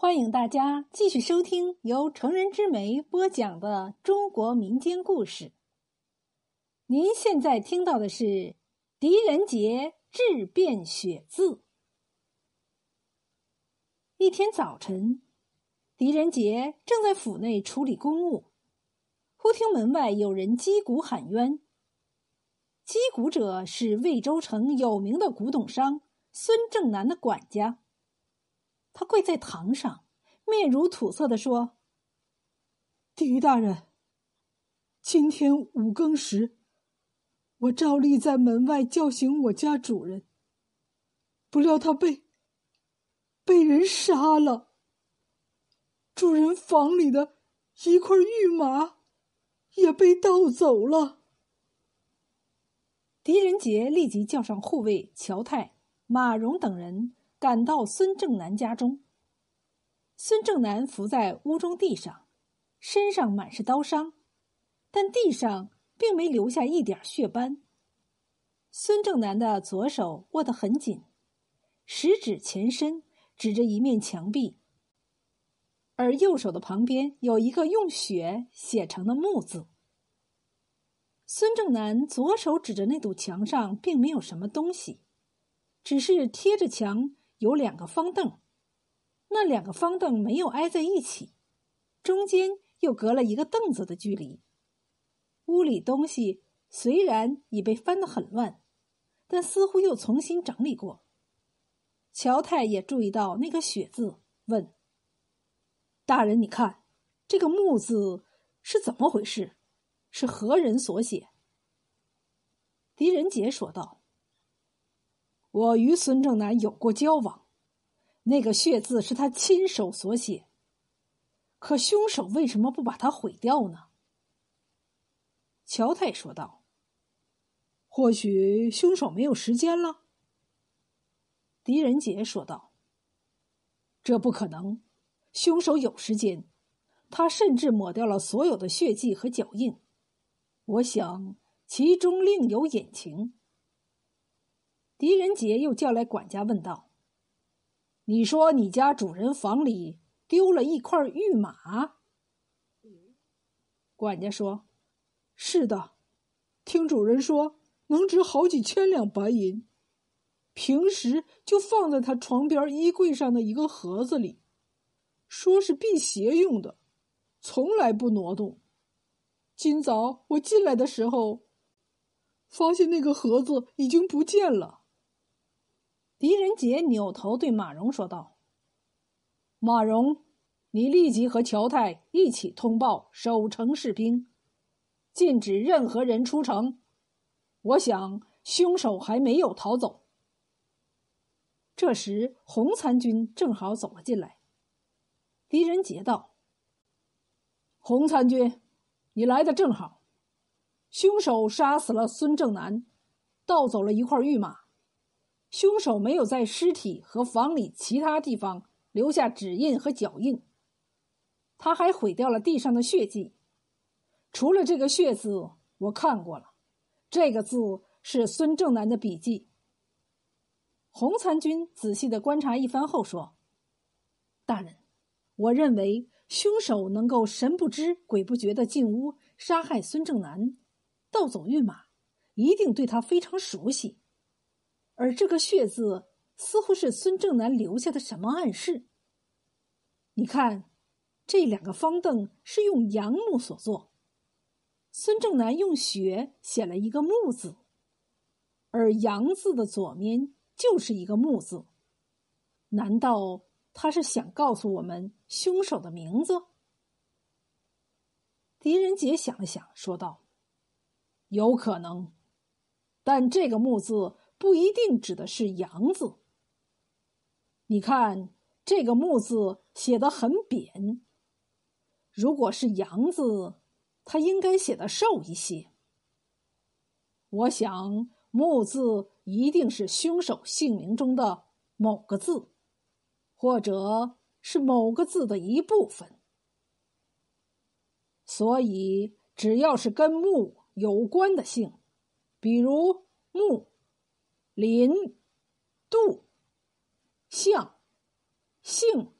欢迎大家继续收听由成人之美播讲的中国民间故事。您现在听到的是狄仁杰质变血字。一天早晨，狄仁杰正在府内处理公务，忽听门外有人击鼓喊冤。击鼓者是魏州城有名的古董商孙正南的管家。他跪在堂上，面如土色的说：“狄大人，今天五更时，我照例在门外叫醒我家主人，不料他被被人杀了。主人房里的一块玉马也被盗走了。”狄仁杰立即叫上护卫乔泰、马荣等人。赶到孙正南家中，孙正南伏在屋中地上，身上满是刀伤，但地上并没留下一点血斑。孙正南的左手握得很紧，食指前伸指着一面墙壁，而右手的旁边有一个用血写成的“木”字。孙正南左手指着那堵墙上，并没有什么东西，只是贴着墙。有两个方凳，那两个方凳没有挨在一起，中间又隔了一个凳子的距离。屋里东西虽然已被翻得很乱，但似乎又重新整理过。乔太也注意到那个“血”字，问：“大人，你看这个‘木’字是怎么回事？是何人所写？”狄仁杰说道。我与孙正南有过交往，那个血字是他亲手所写。可凶手为什么不把它毁掉呢？乔太说道：“或许凶手没有时间了。”狄仁杰说道：“这不可能，凶手有时间，他甚至抹掉了所有的血迹和脚印。我想其中另有隐情。”狄仁杰又叫来管家，问道：“你说你家主人房里丢了一块玉马？”管家说：“是的，听主人说能值好几千两白银，平时就放在他床边衣柜上的一个盒子里，说是辟邪用的，从来不挪动。今早我进来的时候，发现那个盒子已经不见了。”狄仁杰扭头对马荣说道：“马荣，你立即和乔太一起通报守城士兵，禁止任何人出城。我想凶手还没有逃走。”这时，洪参军正好走了进来。狄仁杰道：“洪参军，你来的正好。凶手杀死了孙正南，盗走了一块玉马。”凶手没有在尸体和房里其他地方留下指印和脚印，他还毁掉了地上的血迹。除了这个“血”字，我看过了，这个字是孙正南的笔迹。洪参军仔细的观察一番后说：“大人，我认为凶手能够神不知鬼不觉的进屋杀害孙正南，盗走玉马，一定对他非常熟悉。”而这个“血”字似乎是孙正南留下的什么暗示？你看，这两个方凳是用杨木所做，孙正南用血写了一个“木”字，而“杨”字的左面就是一个“木”字。难道他是想告诉我们凶手的名字？狄仁杰想了想，说道：“有可能，但这个‘木’字。”不一定指的是“阳”字。你看这个“木”字写的很扁，如果是“阳”字，它应该写的瘦一些。我想“木”字一定是凶手姓名中的某个字，或者是某个字的一部分。所以，只要是跟“木”有关的姓，比如“木”。林、杜、向、姓、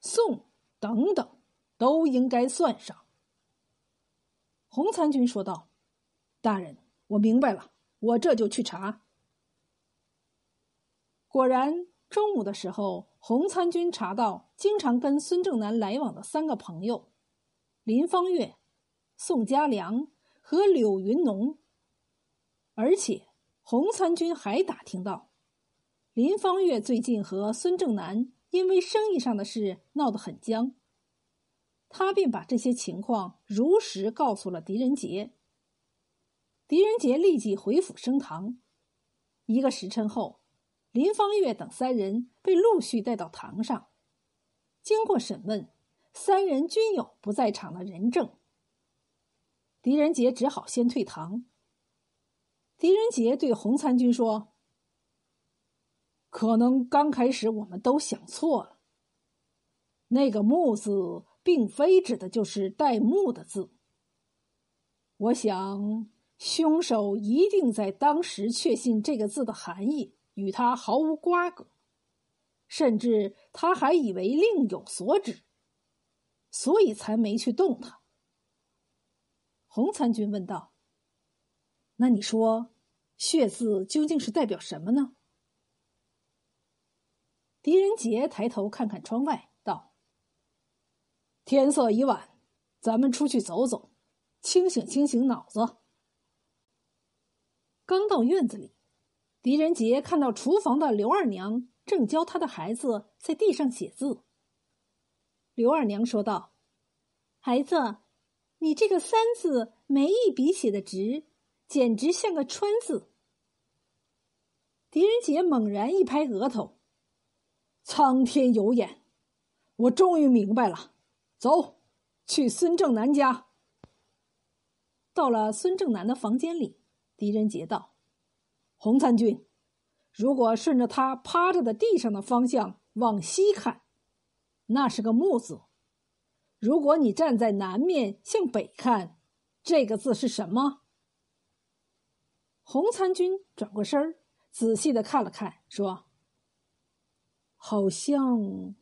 宋等等，都应该算上。洪参军说道：“大人，我明白了，我这就去查。”果然，中午的时候，洪参军查到经常跟孙正南来往的三个朋友：林方月、宋家良和柳云农。而且，洪参军还打听到，林方月最近和孙正南因为生意上的事闹得很僵。他便把这些情况如实告诉了狄仁杰。狄仁杰立即回府升堂。一个时辰后，林方月等三人被陆续带到堂上。经过审问，三人均有不在场的人证。狄仁杰只好先退堂。狄仁杰对洪参军说：“可能刚开始我们都想错了，那个木字。”并非指的就是带木的字。我想，凶手一定在当时确信这个字的含义与他毫无瓜葛，甚至他还以为另有所指，所以才没去动他。洪参军问道：“那你说，血字究竟是代表什么呢？”狄仁杰抬头看看窗外。道天色已晚，咱们出去走走，清醒清醒脑子。刚到院子里，狄仁杰看到厨房的刘二娘正教他的孩子在地上写字。刘二娘说道：“孩子，你这个‘三’字没一笔写的直，简直像个川字。”狄仁杰猛然一拍额头：“苍天有眼，我终于明白了。”走，去孙正南家。到了孙正南的房间里，狄仁杰道：“洪参军，如果顺着他趴着的地上的方向往西看，那是个木字；如果你站在南面向北看，这个字是什么？”洪参军转过身儿，仔细的看了看，说：“好像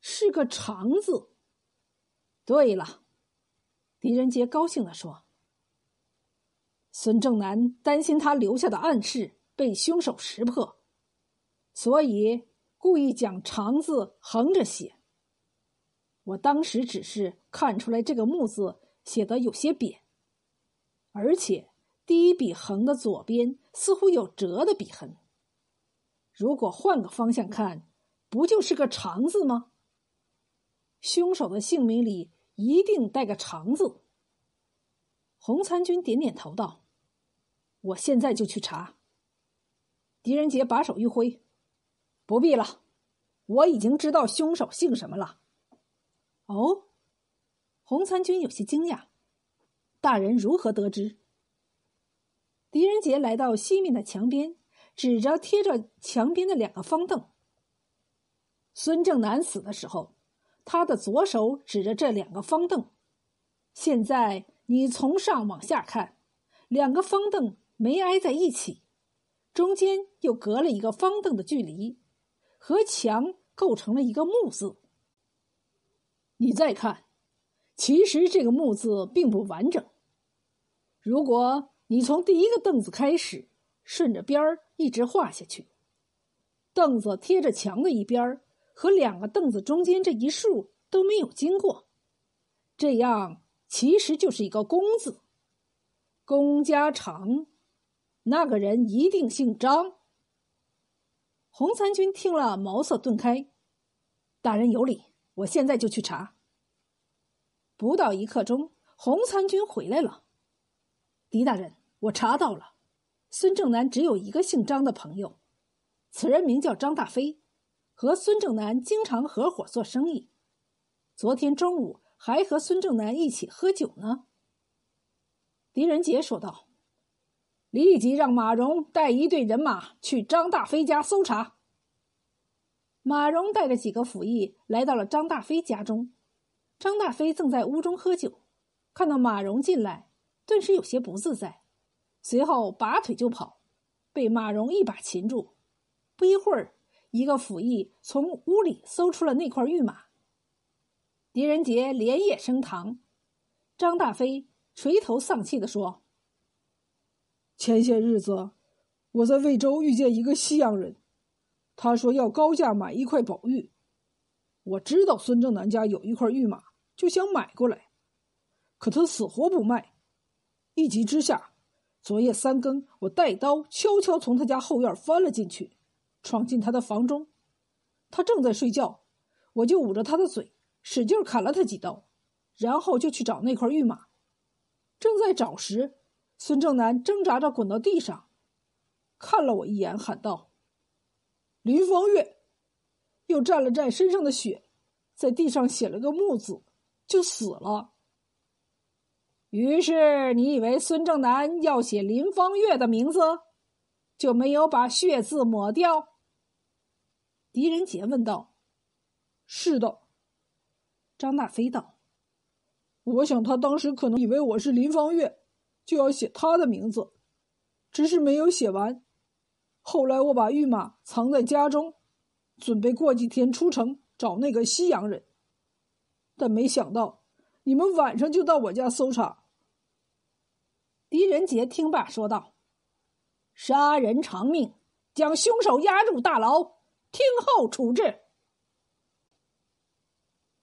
是个长字。”对了，狄仁杰高兴的说：“孙正南担心他留下的暗示被凶手识破，所以故意将‘长’字横着写。我当时只是看出来这个‘木’字写的有些扁，而且第一笔横的左边似乎有折的笔痕。如果换个方向看，不就是个‘长’字吗？凶手的姓名里……”一定带个长字。洪参军点点头道：“我现在就去查。”狄仁杰把手一挥：“不必了，我已经知道凶手姓什么了。”哦，洪参军有些惊讶：“大人如何得知？”狄仁杰来到西面的墙边，指着贴着墙边的两个方凳：“孙正南死的时候。”他的左手指着这两个方凳，现在你从上往下看，两个方凳没挨在一起，中间又隔了一个方凳的距离，和墙构成了一个木字。你再看，其实这个木字并不完整。如果你从第一个凳子开始，顺着边儿一直画下去，凳子贴着墙的一边。和两个凳子中间这一竖都没有经过，这样其实就是一个“公”字。公家长，那个人一定姓张。洪参军听了，茅塞顿开。大人有理，我现在就去查。不到一刻钟，洪参军回来了。狄大人，我查到了，孙正南只有一个姓张的朋友，此人名叫张大飞。和孙正南经常合伙做生意，昨天中午还和孙正南一起喝酒呢。狄仁杰说道：“立即让马荣带一队人马去张大飞家搜查。”马荣带着几个府役来到了张大飞家中，张大飞正在屋中喝酒，看到马荣进来，顿时有些不自在，随后拔腿就跑，被马荣一把擒住。不一会儿。一个府役从屋里搜出了那块玉马，狄仁杰连夜升堂。张大飞垂头丧气地说：“前些日子，我在魏州遇见一个西洋人，他说要高价买一块宝玉。我知道孙正南家有一块玉马，就想买过来，可他死活不卖。一急之下，昨夜三更，我带刀悄悄从他家后院翻了进去，闯进他的房中。他正在睡觉，我就捂着他的嘴，使劲砍了他几刀。”然后就去找那块玉马，正在找时，孙正南挣扎着滚到地上，看了我一眼，喊道：“林方月！”又蘸了蘸身上的血，在地上写了个“木”字，就死了。于是你以为孙正南要写林方月的名字，就没有把血字抹掉？狄仁杰问道。“是的。”张大飞道。我想，他当时可能以为我是林方月，就要写他的名字，只是没有写完。后来我把玉马藏在家中，准备过几天出城找那个西洋人，但没想到你们晚上就到我家搜查。狄仁杰听罢说道：“杀人偿命，将凶手押入大牢，听候处置。”